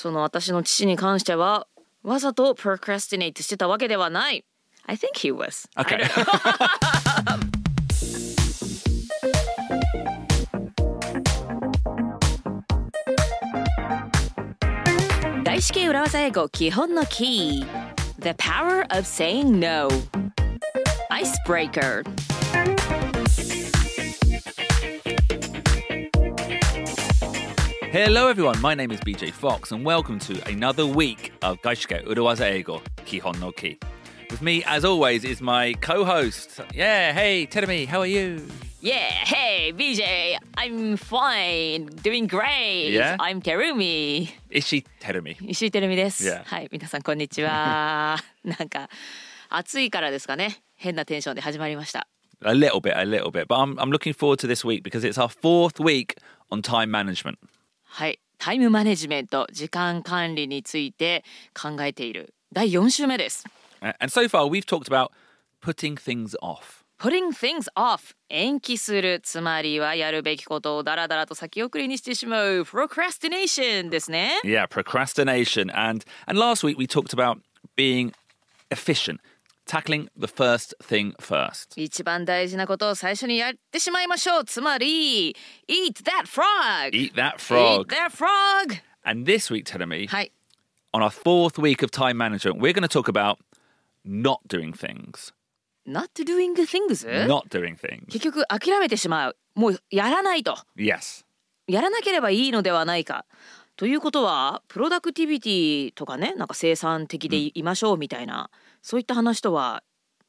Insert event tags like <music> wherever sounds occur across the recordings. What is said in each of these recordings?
その私の父に関してはわざと procrastinate してたわけではない I think he was 式裏技英語基本のキー The power of saying no Icebreaker Hello, everyone. My name is BJ Fox, and welcome to another week of Gaishike Uruwaza Eigo Kihon no Ki. With me, as always, is my co-host. Yeah, hey, Terumi, how are you? Yeah, hey BJ I'm fine doing great Yeah? I'm Terumi Ishi Terumi. 石井てるみです、 Yeah. はい皆さんこんにちはなんか暑いからですかね変なテンションで始まりました <laughs> A little bit, a little bit, but I'm I'm looking forward to this week because it's our fourth week on time management. はいタイムマネジメント時間管理について考えている第4週目です Uh, And so far, we've talked about putting things off. Putting things off 延期するつまりはやるべきことをダラダラと先送りにしてしまう procrastination ですね Yeah, procrastination. And and last week we talked about being efficient, tackling the first thing first. 一番大事なことを最初にやってしまいましょうつまり Eat that frog Eat that frog. Eat that frog And this week, Telemi, はい on our fourth week of time management, we're going to talk about not doing things. Not doing things? Not doing things. 結局諦めてしまうもうやらないと Yes. やらなければいいのではないかということはプロダクティビティとかねなんか生産的でいましょうみたいな、そういった話とは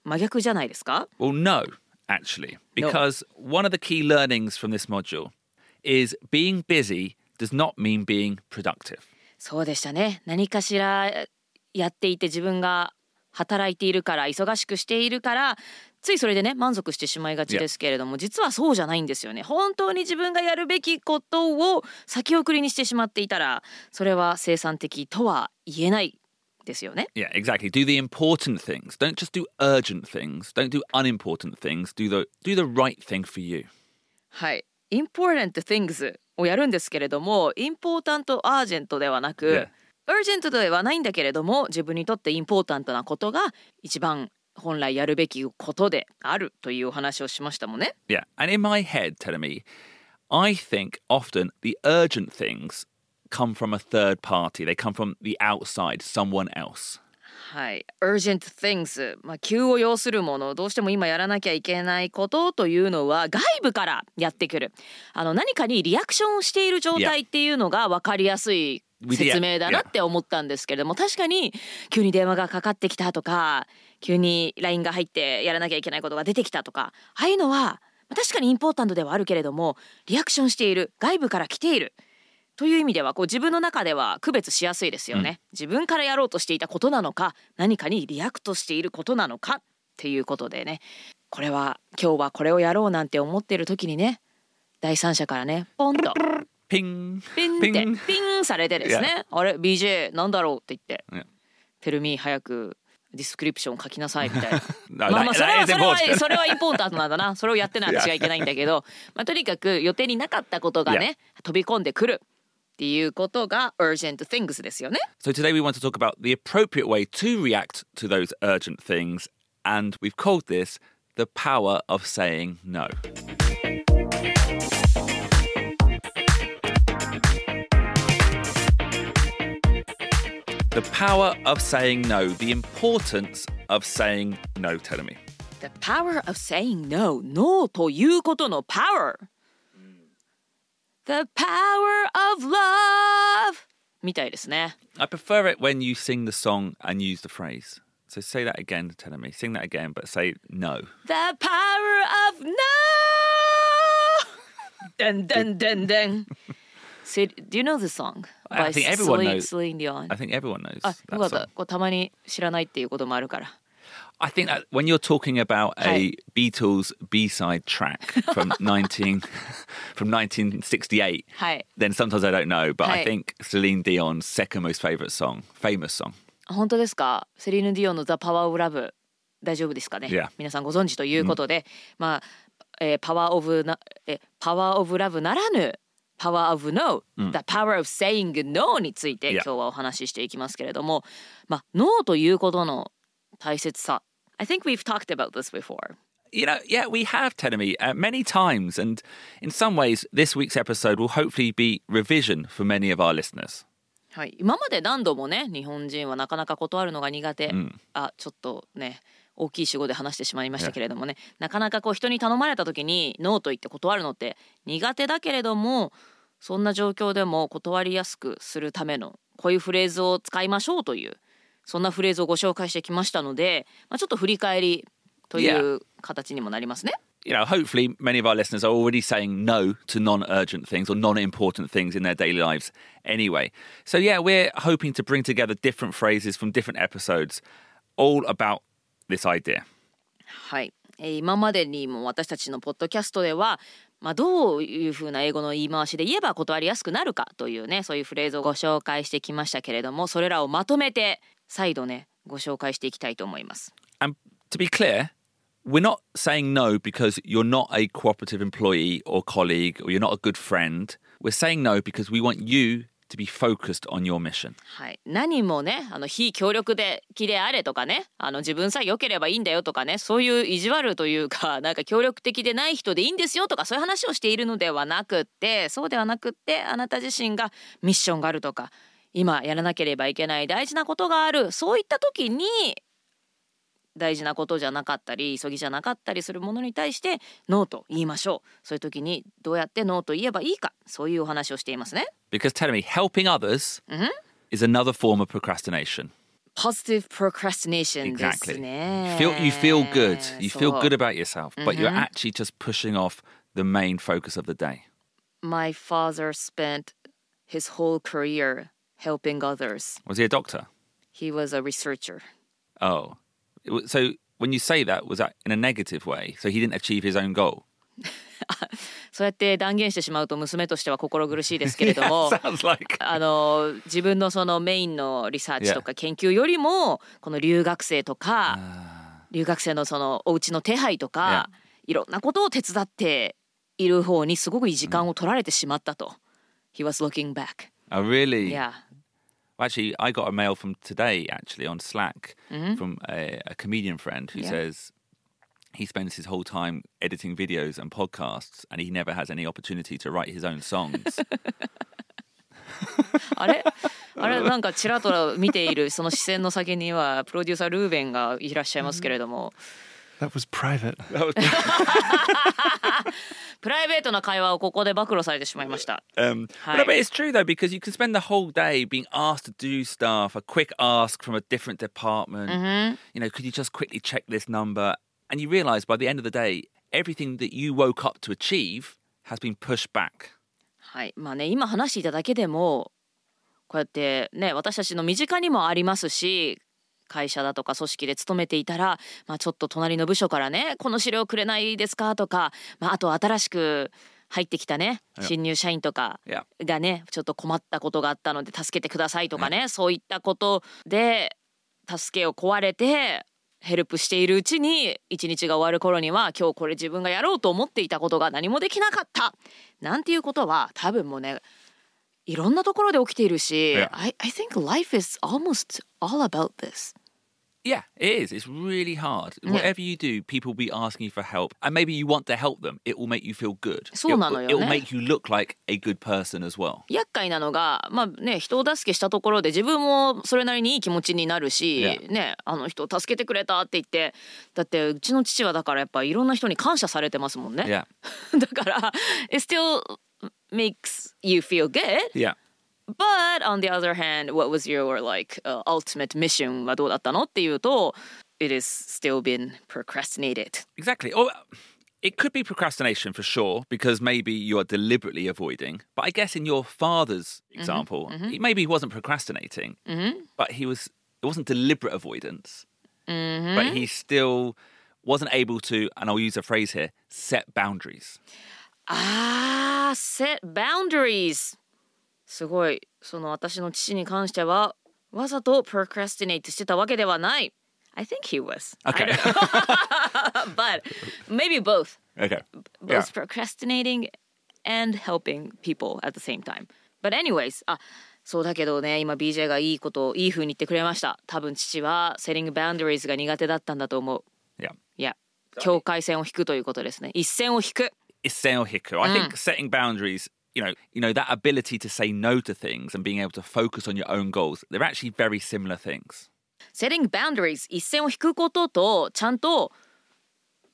真逆じゃないですか？Well, no, actually, because one of the key learnings from this module is being busy does not mean being productive. そうでしたね。何かしらやっていて自分が働いているから忙しくしているからついそれでね満足してしまいがちですけれども、実はそうじゃないんですよね。本当に自分がやるべきことを先送りにしてしまっていたらそれは生産的とは言えないですよね Yeah, exactly. Do the important things. Don't just do urgent things. Don't do unimportant things. Do the do the right thing for you. はい。important things をやるんですけれども、important urgent ではなく、Yeah. urgent ではないんだけれども、自分にとって important なことが一番本来やるべきことであるというお話をしましたもんね。Yeah. And in my head, telling me, I think often the urgent things come from a third party. They come from the outside, someone else. はい。urgent things、まあ、急を要するもの、どうしても今やらなきゃいけないことというのは外部からやってくる。あの何かにリアクションをしている状態っていうのが分かりやすい説明だなって思ったんですけれども、確かに急に電話がかかってきたとか、急に LINE が入ってやらなきゃいけないことが出てきたとか、ああいうのはまあ確かに important ではあるけれども、リアクションしている、外部から来ている。という意味ではこう自分の中では区別しやすいですよね、自分からやろうとしていたことなのか何かに react していることなのかっていうことでね。これは今日はこれをやろうなんて思っている時にね第三者からねポンと Ping. ピンって.ピン。されてですね。あれ？BJ なんだろうって言って。いや「テルミー早く description 書きなさい」みたいな。<laughs> まあまあそれはそれは.それはインポータントなんだな。それをやってない私がいけないんだけど、まあ、とにかく予定になかったことがね飛び込んでくる っていうことが urgent things ですよね。 So today we want to talk about the appropriate way to react to those urgent things, and we've called this the power of saying no. The power of saying no, the importance of saying no, tell me. The power of saying no no ということの power The power of love みたいですね。 I prefer it when you sing the song and use the phrase. So say that again, tell me. Sing that again, but say no. The power of no! dun dun dun dun. So, do you know the song? I by think everyone Celine- knows. Celine Dion. I think everyone knows あ、よ that かった song.。こうたまに知らないっていうこともあるから。 I think that when you're talking about a. Beatles B-side track from 19 from 1968, はい。then sometimes I don't know, but. I think Celine Dion's second most favorite song, famous song. 本当ですかセリーヌ・ディオンの「ザ・パワー・オブ・ラブ」大丈夫ですかね、Yeah. 皆さんご存知ということで、まあ、えーパワー・オブな、えーパワー・オブ・ラブならぬ power of no、the power of saying no について Yeah. 今日はお話ししていきますけれども、まあ、ノーということの大切さ I think we've talked about this before You know, yeah, we have, Tenemy, uh, many times. And in some ways, this week's episode will hopefully be revision for many of our listeners. はい、今まで何度もね日本人はなかなか断るのが苦手、あちょっとね大きい主語で話してしまいましたけれどもね、なかなかこう人に頼まれた時にノーと言って断るのって苦手だけれどもそんな状況でも断りやすくするためのこういうフレーズを使いましょうというそんなフレーズをご紹介してきましたので、まあ、ちょっと振り返りという形にもなりますね。You know, hopefully, many of our listeners are already saying no to non urgent things or non important things in their daily lives anyway. So, yeah, we're hoping to bring together different phrases from different episodes, all about this idea. はい、えー今までにも私たちのポッドキャストでは、まあ、どういうふうな英語の言い回しで言えば断りやすくなるかというねそういうフレーズをご紹介してきましたけれどもそれらをまとめて再度ねご紹介していきたいと思います。And to be clear, we're not saying no because you're not a cooperative employee or colleague or you're not a good friend. We're saying no because we want you to be focused on your mission. はい、何もねあの非協力的であれとかねあの自分さえ良ければいいんだよとかねそういう意地悪というかなんか協力的でない人でいいんですよとかそういう話をしているのではなくってそうではなくってあなた自身がミッションがあるとか今やらなければいけない大事なことがあるそういった時に大事なことじゃなかったり急ぎじゃなかったりするものに対してノーと言いましょうそういう時にどうやってノーと言えばいいかそういうお話をしていますね。Because tell me, helping others is another form of procrastination. positive procrastination Exactly. ね。Feel, you feel good. You そ feel う good about yourself, but you're actually just pushing off the main focus of the day. My father spent his whole career helping others. Was he a doctor? He was a researcher. Oh. So when you say that, was that in a negative way? So he didn't achieve his own goal? そうやって断言してしまうと娘としては心苦しいですけれども Sounds like. あの自分のそのメインのリサーチとか研究よりもこの留学生とか留学生のそのお家の手配とかいろんなことを手伝っている方にすごくいい時間を取られてしまったと。He was looking back. Oh, really? Yeah. Actually, I got a mail from today, actually, on Slack from a, a comedian friend who Yeah. says he spends his whole time editing videos and podcasts and he never has any opportunity to write his own songs. <laughs> <laughs> あれあれなんかちらと見ているその視線の先にはプロデューサールーベンがいらっしゃいますけれども That was private. プライベートな会話をここで暴露されてしまいました。Um, but, but it's true though because you can spend the whole day being asked to do stuff, a quick ask from a different department. You know, could you just quickly check this number? And you realise by the end of the day, everything that you woke up to achieve has been pushed back. はい、まあね今話していただけでもこうやってね私たちの身近にもありますし会社だとか組織で勤めていたら、まあ、ちょっと隣の部署からねこの資料くれないですか？とか、まあ、あと新しく入ってきたね新入社員とか.がねちょっと困ったことがあったので助けてくださいとかね、そういったことで助けを請われてヘルプしているうちに一日が終わる頃には今日これ自分がやろうと思っていたことが何もできなかったなんていうことは多分もうねいろんなところで起きているし. I, I think life is almost all about this. Yeah, it is. It's really hard. Whatever you do, people will be asking you for help, and maybe you want to help them. It will make you feel good. そうなのよね。It will make you look like a good person as well. 厄介なのがまあね人を助けしたところで自分もそれなりにいい気持ちになるし、Yeah. ねあの人を助けてくれたって言ってだってうちの父はだからやっぱいろんな人に感謝されてますもんね。Yeah. だから it still makes you feel good Yeah. but on the other hand what was your like、uh, ultimate mission はどうだったのっていうと it is still been procrastinated Exactly. Or it could be procrastination for sure, because maybe you are deliberately avoiding. But I guess in your father's example, he, maybe he wasn't procrastinating, but he was. It wasn't deliberate avoidance, but he still wasn't able to. And I'll use a phrase here: set boundaries. あー set boundaries すごいその私の父に関してはわざと procrastinate してたわけではない I think he was Okay. but maybe both Okay. both procrastinating and helping people at the same time. But anyways, あそうだけどね今 BJ がいいこといい風に言ってくれました多分父は setting boundaries が苦手だったんだと思う Yeah. いや境界線を引くということですね一線を引く Isseo Hiku. I think setting boundaries, you know, you know, that ability to say no to things and being able to focus on your own goals, they're actually very similar things. setting boundaries 一線を引くこととちゃんと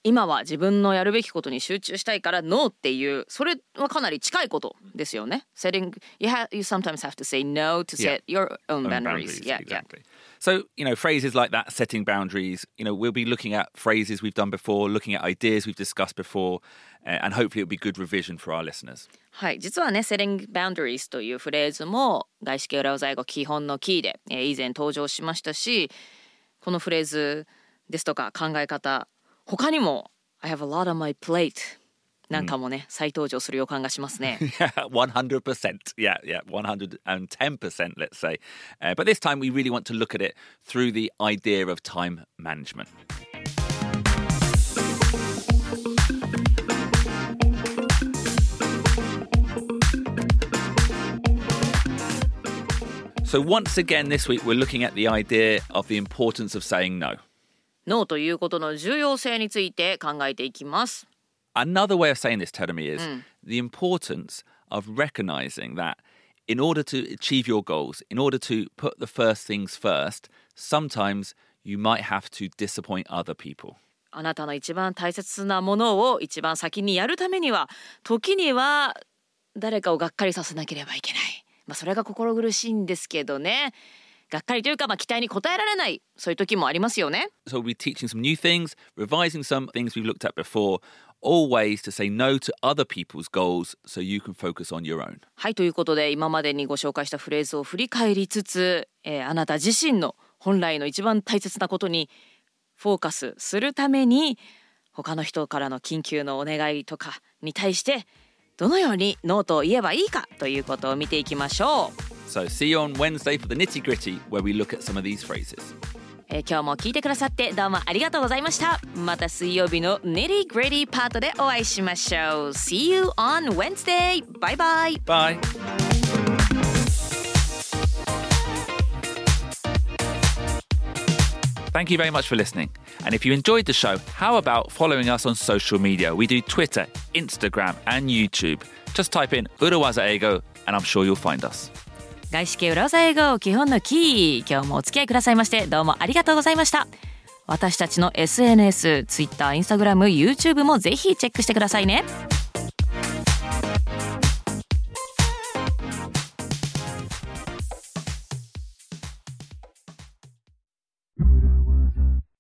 今は自分のやるべきことに集中したいから NO っていうそれはかなり近いことですよね setting you, ha, you sometimes have to say no to set your own Own boundaries, yeah, yeah. exactly. So, you know, phrases like that, setting boundaries, you know, we'll be looking at phrases we've done before, looking at ideas we've discussed before, uh, and hopefully it'll be good revision for our listeners. はい、実はね、setting boundaries というフレーズも外資系裏技英語基本のキーで、えー以前登場しましたし、このフレーズですとか考え方、他にも I have a lot on my plate なんかもね、再登場する予感がしますね。 Yeah, <laughs> 100%. Yeah, yeah, 110%, let's say. Uh, but this time we really want to look at it through the idea of time management. So, once again, this week we're looking at the idea of the importance of saying no. ノーということの重要性について考えていきます。Another way of saying this, Terumi, is the importance of recognizing that in order to achieve your goals, in order to put the first things first, sometimes you might have to disappoint other people. あなたの一番大切なものを一番先にやるためには時には誰かをがっかりさせなければいけない。まあそれが心苦しいんですけどね。がっかりというかまあ期待に応えられないそういう時もありますよね。So we'll be teaching some new things, revising some things we've looked at before, all ways to say no to other people's goals so you can focus on your own. はいということで今までにご紹介したフレーズを振り返りつつ、えーあなた自身の本来の一番大切なことにフォーカスするために他の人からの緊急のお願いとかに対してどのようにノーと言えばいいかということを見ていきましょう。So see you on Wednesday for the nitty gritty where we look at some of these phrases. えー、今日も聞いてくださってどうもありがとうございましたまた水曜日の Nitty Gritty you on Wednesday! Bye bye! Bye! Thank you very much for listening. And if you enjoyed the show, how about following us on social media? We do Twitter, Instagram, and YouTube. Just type in Urawaza Ego, and I'm sure you'll find us. 外資系裏技英語基本のキー今日もお付き合いくださいましてどうもありがとうございました。私たちの SNS、Twitter、Instagram、YouTube もぜひチェックしてくださいね。